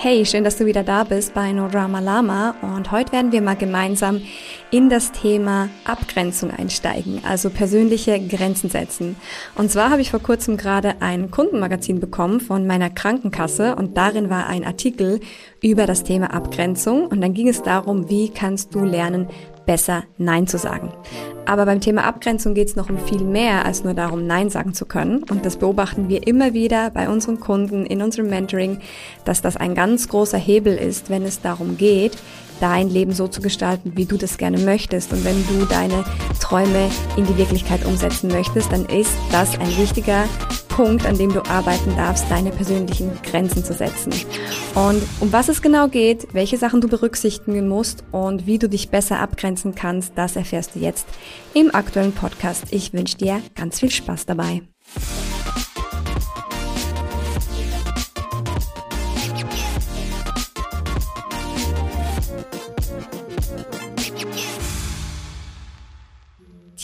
Hey, schön, dass du wieder da bist bei No Drama Lama und heute werden wir mal gemeinsam in das Thema Abgrenzung einsteigen, also persönliche Grenzen setzen. Und zwar habe ich vor kurzem gerade ein Kundenmagazin bekommen von meiner Krankenkasse und darin war ein Artikel über das Thema Abgrenzung und dann ging es darum, wie kannst du lernen, besser Nein zu sagen. Aber beim Thema Abgrenzung geht es noch um viel mehr als nur darum, Nein sagen zu können. Und das beobachten wir immer wieder bei unseren Kunden in unserem Mentoring, dass das ein ganz großer Hebel ist, wenn es darum geht, dein Leben so zu gestalten, wie du das gerne möchtest. Und wenn du deine Träume in die Wirklichkeit umsetzen möchtest, dann ist das ein wichtiger Punkt, an dem du arbeiten darfst, deine persönlichen Grenzen zu setzen. Und um was es genau geht, welche Sachen du berücksichtigen musst und wie du dich besser abgrenzen kannst, das erfährst du jetzt im aktuellen Podcast. Ich wünsche dir ganz viel Spaß dabei.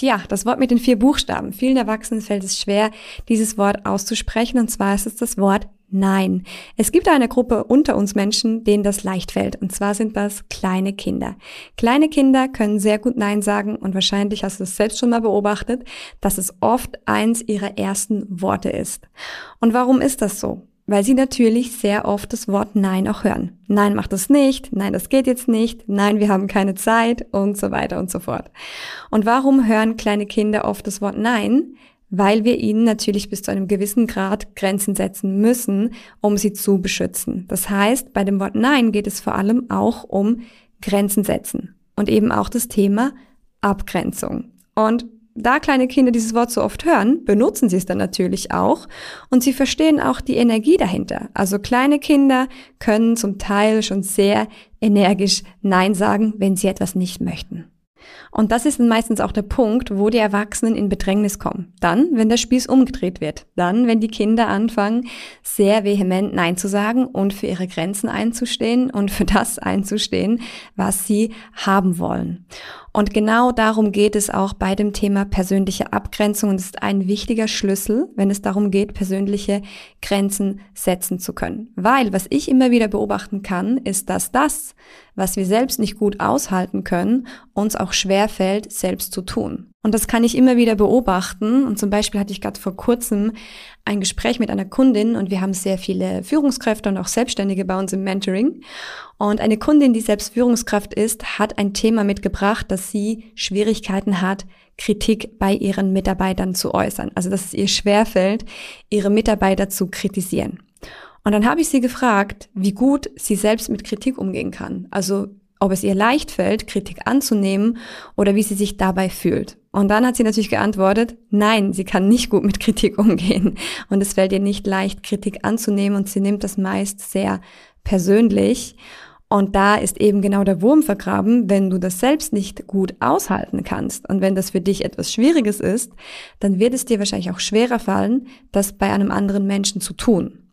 Tja, das Wort mit den vier Buchstaben. Vielen Erwachsenen fällt es schwer, dieses Wort auszusprechen, und zwar ist es das Wort Nein. Es gibt eine Gruppe unter uns Menschen, denen das leicht fällt, und zwar sind das kleine Kinder. Kleine Kinder können sehr gut Nein sagen, und wahrscheinlich hast du es selbst schon mal beobachtet, dass es oft eins ihrer ersten Worte ist. Und warum ist das so? Weil sie natürlich sehr oft das Wort Nein auch hören. Nein, mach das nicht, nein, das geht jetzt nicht, nein, wir haben keine Zeit und so weiter und so fort. Und warum hören kleine Kinder oft das Wort Nein? Weil wir ihnen natürlich bis zu einem gewissen Grad Grenzen setzen müssen, um sie zu beschützen. Das heißt, bei dem Wort Nein geht es vor allem auch um Grenzen setzen und eben auch das Thema Abgrenzung. Und da kleine Kinder dieses Wort so oft hören, benutzen sie es dann natürlich auch und sie verstehen auch die Energie dahinter. Also kleine Kinder können zum Teil schon sehr energisch Nein sagen, wenn sie etwas nicht möchten. Und das ist dann meistens auch der Punkt, wo die Erwachsenen in Bedrängnis kommen. Dann, wenn der Spieß umgedreht wird. Dann, wenn die Kinder anfangen, sehr vehement Nein zu sagen und für ihre Grenzen einzustehen und für das einzustehen, was sie haben wollen. Und genau darum geht es auch bei dem Thema persönliche Abgrenzung und ist ein wichtiger Schlüssel, wenn es darum geht, persönliche Grenzen setzen zu können. Weil was ich immer wieder beobachten kann, ist, dass das, was wir selbst nicht gut aushalten können, uns auch schwer fällt, selbst zu tun. Und das kann ich immer wieder beobachten. Und zum Beispiel hatte ich gerade vor kurzem ein Gespräch mit einer Kundin und wir haben sehr viele Führungskräfte und auch Selbstständige bei uns im Mentoring. Und eine Kundin, die selbst Führungskraft ist, hat ein Thema mitgebracht, dass sie Schwierigkeiten hat, Kritik bei ihren Mitarbeitern zu äußern. Also dass es ihr schwerfällt, ihre Mitarbeiter zu kritisieren. Und dann habe ich sie gefragt, wie gut sie selbst mit Kritik umgehen kann. Also ob es ihr leicht fällt, Kritik anzunehmen oder wie sie sich dabei fühlt. Und dann hat sie natürlich geantwortet, nein, sie kann nicht gut mit Kritik umgehen. Und es fällt ihr nicht leicht, Kritik anzunehmen und sie nimmt das meist sehr persönlich. Und da ist eben genau der Wurm vergraben, wenn du das selbst nicht gut aushalten kannst und wenn das für dich etwas Schwieriges ist, dann wird es dir wahrscheinlich auch schwerer fallen, das bei einem anderen Menschen zu tun.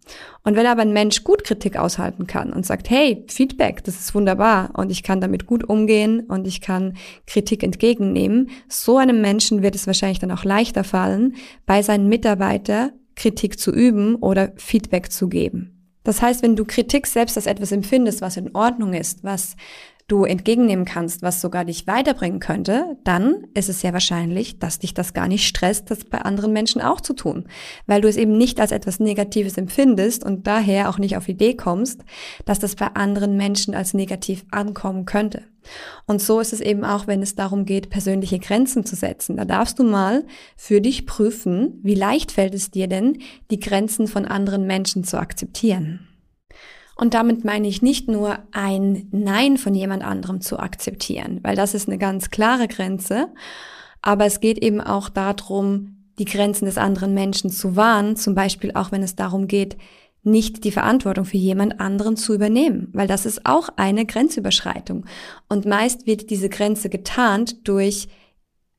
Und wenn aber ein Mensch gut Kritik aushalten kann und sagt, hey, Feedback, das ist wunderbar und ich kann damit gut umgehen und ich kann Kritik entgegennehmen, so einem Menschen wird es wahrscheinlich dann auch leichter fallen, bei seinen Mitarbeitern Kritik zu üben oder Feedback zu geben. Das heißt, wenn du Kritik selbst als etwas empfindest, was in Ordnung ist, was du entgegennehmen kannst, was sogar dich weiterbringen könnte, dann ist es sehr wahrscheinlich, dass dich das gar nicht stresst, das bei anderen Menschen auch zu tun, weil du es eben nicht als etwas Negatives empfindest und daher auch nicht auf Idee kommst, dass das bei anderen Menschen als negativ ankommen könnte. Und so ist es eben auch, wenn es darum geht, persönliche Grenzen zu setzen. Da darfst du mal für dich prüfen, wie leicht fällt es dir denn, die Grenzen von anderen Menschen zu akzeptieren. Und damit meine ich nicht nur ein Nein von jemand anderem zu akzeptieren, weil das ist eine ganz klare Grenze, aber es geht eben auch darum, die Grenzen des anderen Menschen zu wahren, zum Beispiel auch wenn es darum geht, nicht die Verantwortung für jemand anderen zu übernehmen, weil das ist auch eine Grenzüberschreitung. Und meist wird diese Grenze getarnt durch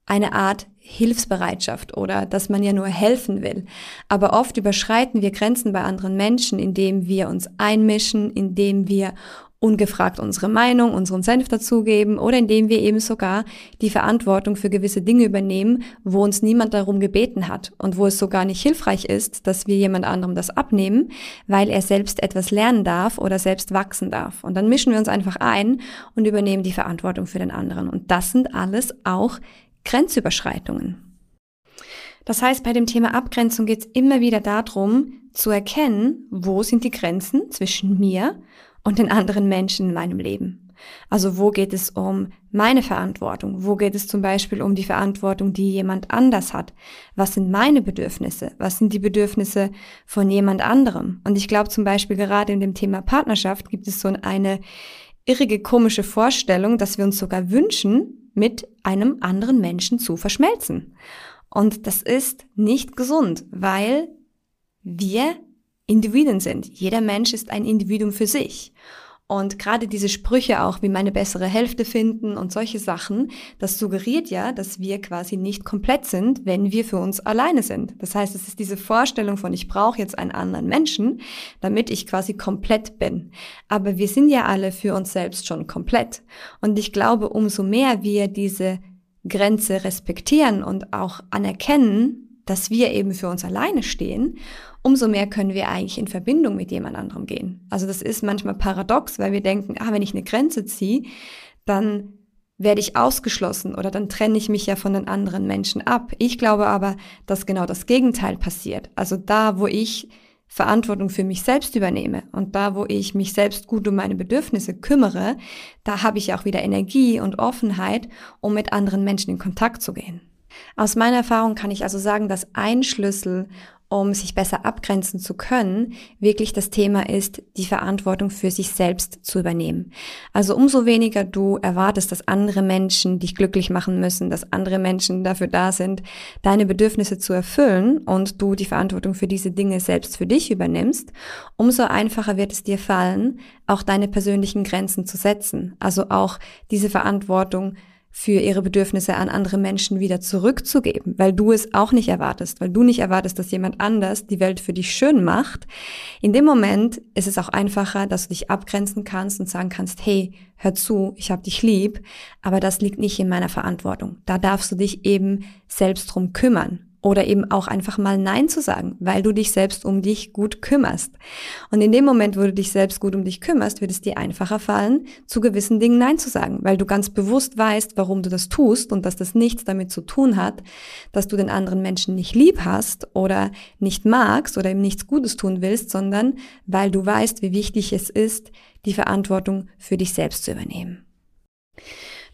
eine Art Hilfsbereitschaft oder dass man ja nur helfen will. Aber oft überschreiten wir Grenzen bei anderen Menschen, indem wir uns einmischen, indem wir ungefragt unsere Meinung, unseren Senf dazugeben oder indem wir eben sogar die Verantwortung für gewisse Dinge übernehmen, wo uns niemand darum gebeten hat und wo es sogar nicht hilfreich ist, dass wir jemand anderem das abnehmen, weil er selbst etwas lernen darf oder selbst wachsen darf. Und dann mischen wir uns einfach ein und übernehmen die Verantwortung für den anderen. Und das sind alles auch Grenzüberschreitungen. Das heißt, bei dem Thema Abgrenzung geht es immer wieder darum, zu erkennen, wo sind die Grenzen zwischen mir und den anderen Menschen in meinem Leben. Also wo geht es um meine Verantwortung? Wo geht es zum Beispiel um die Verantwortung, die jemand anders hat? Was sind meine Bedürfnisse? Was sind die Bedürfnisse von jemand anderem? Und ich glaube zum Beispiel gerade in dem Thema Partnerschaft gibt es so eine irrige, komische Vorstellung, dass wir uns sogar wünschen, mit einem anderen Menschen zu verschmelzen. Und das ist nicht gesund, weil wir Individuen sind. Jeder Mensch ist ein Individuum für sich. Und gerade diese Sprüche auch wie meine bessere Hälfte finden und solche Sachen, das suggeriert ja, dass wir quasi nicht komplett sind, wenn wir für uns alleine sind. Das heißt, es ist diese Vorstellung von, ich brauche jetzt einen anderen Menschen, damit ich quasi komplett bin. Aber wir sind ja alle für uns selbst schon komplett. Und ich glaube, umso mehr wir diese Grenze respektieren und auch anerkennen, dass wir eben für uns alleine stehen umso mehr können wir eigentlich in Verbindung mit jemand anderem gehen. Also das ist manchmal paradox, weil wir denken, ah, wenn ich eine Grenze ziehe, dann werde ich ausgeschlossen oder dann trenne ich mich ja von den anderen Menschen ab. Ich glaube aber, dass genau das Gegenteil passiert. Also da, wo ich Verantwortung für mich selbst übernehme und da, wo ich mich selbst gut um meine Bedürfnisse kümmere, da habe ich auch wieder Energie und Offenheit, um mit anderen Menschen in Kontakt zu gehen. Aus meiner Erfahrung kann ich also sagen, dass ein Schlüssel, um sich besser abgrenzen zu können, wirklich das Thema ist, die Verantwortung für sich selbst zu übernehmen. Also umso weniger du erwartest, dass andere Menschen dich glücklich machen müssen, dass andere Menschen dafür da sind, deine Bedürfnisse zu erfüllen und du die Verantwortung für diese Dinge selbst für dich übernimmst, umso einfacher wird es dir fallen, auch deine persönlichen Grenzen zu setzen. Also auch diese Verantwortung für ihre Bedürfnisse an andere Menschen wieder zurückzugeben, weil du es auch nicht erwartest, weil du nicht erwartest, dass jemand anders die Welt für dich schön macht. In dem Moment ist es auch einfacher, dass du dich abgrenzen kannst und sagen kannst, hey, hör zu, ich hab dich lieb, aber das liegt nicht in meiner Verantwortung. Da darfst du dich eben selbst drum kümmern. Oder eben auch einfach mal Nein zu sagen, weil du dich selbst um dich gut kümmerst. Und in dem Moment, wo du dich selbst gut um dich kümmerst, wird es dir einfacher fallen, zu gewissen Dingen Nein zu sagen, weil du ganz bewusst weißt, warum du das tust und dass das nichts damit zu tun hat, dass du den anderen Menschen nicht lieb hast oder nicht magst oder ihm nichts Gutes tun willst, sondern weil du weißt, wie wichtig es ist, die Verantwortung für dich selbst zu übernehmen.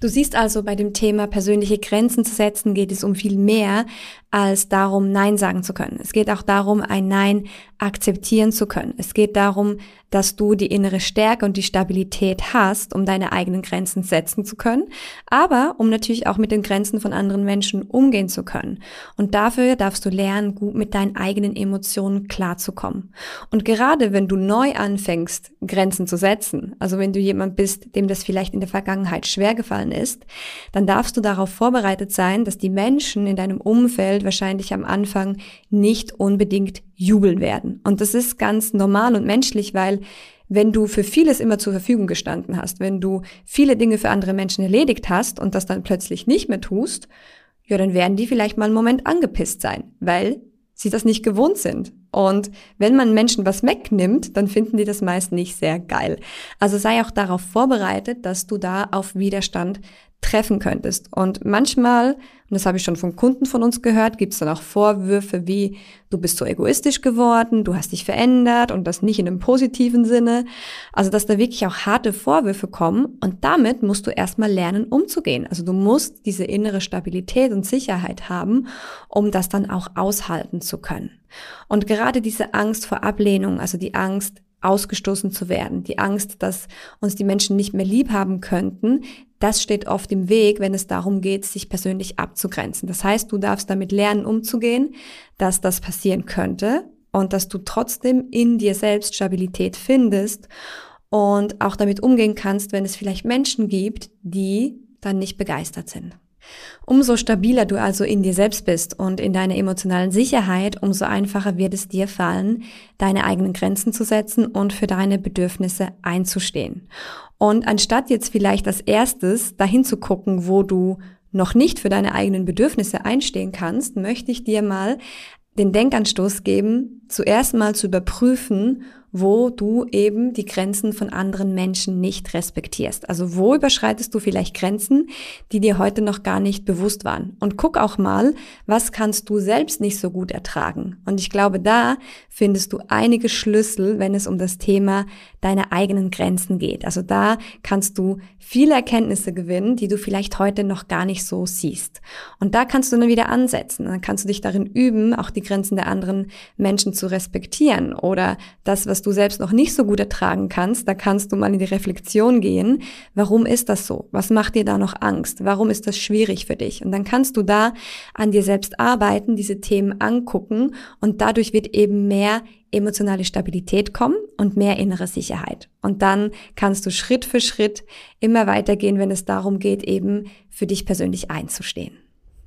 Du siehst also, bei dem Thema persönliche Grenzen zu setzen geht es um viel mehr als darum, Nein sagen zu können. Es geht auch darum, ein Nein akzeptieren zu können. Es geht darum, dass du die innere Stärke und die Stabilität hast, um deine eigenen Grenzen setzen zu können, aber um natürlich auch mit den Grenzen von anderen Menschen umgehen zu können. Und dafür darfst du lernen, gut mit deinen eigenen Emotionen klarzukommen. Und gerade wenn du neu anfängst, Grenzen zu setzen, also wenn du jemand bist, dem das vielleicht in der Vergangenheit schwer gefallen ist, dann darfst du darauf vorbereitet sein, dass die Menschen in deinem Umfeld Umfeld wahrscheinlich am Anfang nicht unbedingt jubeln werden. Und das ist ganz normal und menschlich, weil wenn du für vieles immer zur Verfügung gestanden hast, wenn du viele Dinge für andere Menschen erledigt hast und das dann plötzlich nicht mehr tust, ja, dann werden die vielleicht mal einen Moment angepisst sein, weil sie das nicht gewohnt sind. Und wenn man Menschen was wegnimmt, dann finden die das meist nicht sehr geil. Also sei auch darauf vorbereitet, dass du da auf Widerstand treffen könntest. Und manchmal, und das habe ich schon von Kunden von uns gehört, gibt es dann auch Vorwürfe wie, du bist so egoistisch geworden, du hast dich verändert und das nicht in einem positiven Sinne. Also, dass da wirklich auch harte Vorwürfe kommen und damit musst du erstmal lernen, umzugehen. Also du musst diese innere Stabilität und Sicherheit haben, um das dann auch aushalten zu können. Und gerade diese Angst vor Ablehnung, also die Angst, ausgestoßen zu werden, die Angst, dass uns die Menschen nicht mehr lieb haben könnten, das steht oft im Weg, wenn es darum geht, sich persönlich abzugrenzen. Das heißt, du darfst damit lernen, umzugehen, dass das passieren könnte und dass du trotzdem in dir selbst Stabilität findest und auch damit umgehen kannst, wenn es vielleicht Menschen gibt, die dann nicht begeistert sind. Umso stabiler du also in dir selbst bist und in deiner emotionalen Sicherheit, umso einfacher wird es dir fallen, deine eigenen Grenzen zu setzen und für deine Bedürfnisse einzustehen. Und anstatt jetzt vielleicht als erstes dahin zu gucken, wo du noch nicht für deine eigenen Bedürfnisse einstehen kannst, möchte ich dir mal den Denkanstoß geben, zuerst mal zu überprüfen, wo du eben die Grenzen von anderen Menschen nicht respektierst. Also wo überschreitest du vielleicht Grenzen, die dir heute noch gar nicht bewusst waren. Und guck auch mal, was kannst du selbst nicht so gut ertragen. Und ich glaube, da findest du einige Schlüssel, wenn es um das Thema deiner eigenen Grenzen geht. Also da kannst du viele Erkenntnisse gewinnen, die du vielleicht heute noch gar nicht so siehst. Und da kannst du dann wieder ansetzen. Dann kannst du dich darin üben, auch die Grenzen der anderen Menschen zu respektieren oder das, was du selbst noch nicht so gut ertragen kannst, da kannst du mal in die Reflexion gehen. Warum ist das so? Was macht dir da noch Angst? Warum ist das schwierig für dich? Und dann kannst du da an dir selbst arbeiten, diese Themen angucken und dadurch wird eben mehr emotionale Stabilität kommen und mehr innere Sicherheit. Und dann kannst du Schritt für Schritt immer weitergehen, wenn es darum geht, eben für dich persönlich einzustehen.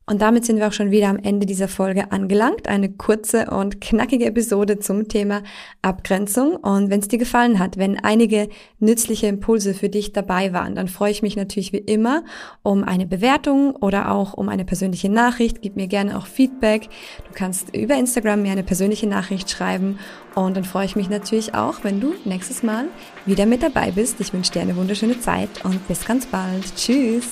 Und damit sind wir auch schon wieder am Ende dieser Folge angelangt. Eine kurze und knackige Episode zum Thema Abgrenzung. Und wenn es dir gefallen hat, wenn einige nützliche Impulse für dich dabei waren, dann freue ich mich natürlich wie immer um eine Bewertung oder auch um eine persönliche Nachricht. Gib mir gerne auch Feedback. Du kannst über Instagram mir eine persönliche Nachricht schreiben. Und dann freue ich mich natürlich auch, wenn du nächstes Mal wieder mit dabei bist. Ich wünsche dir eine wunderschöne Zeit und bis ganz bald. Tschüss.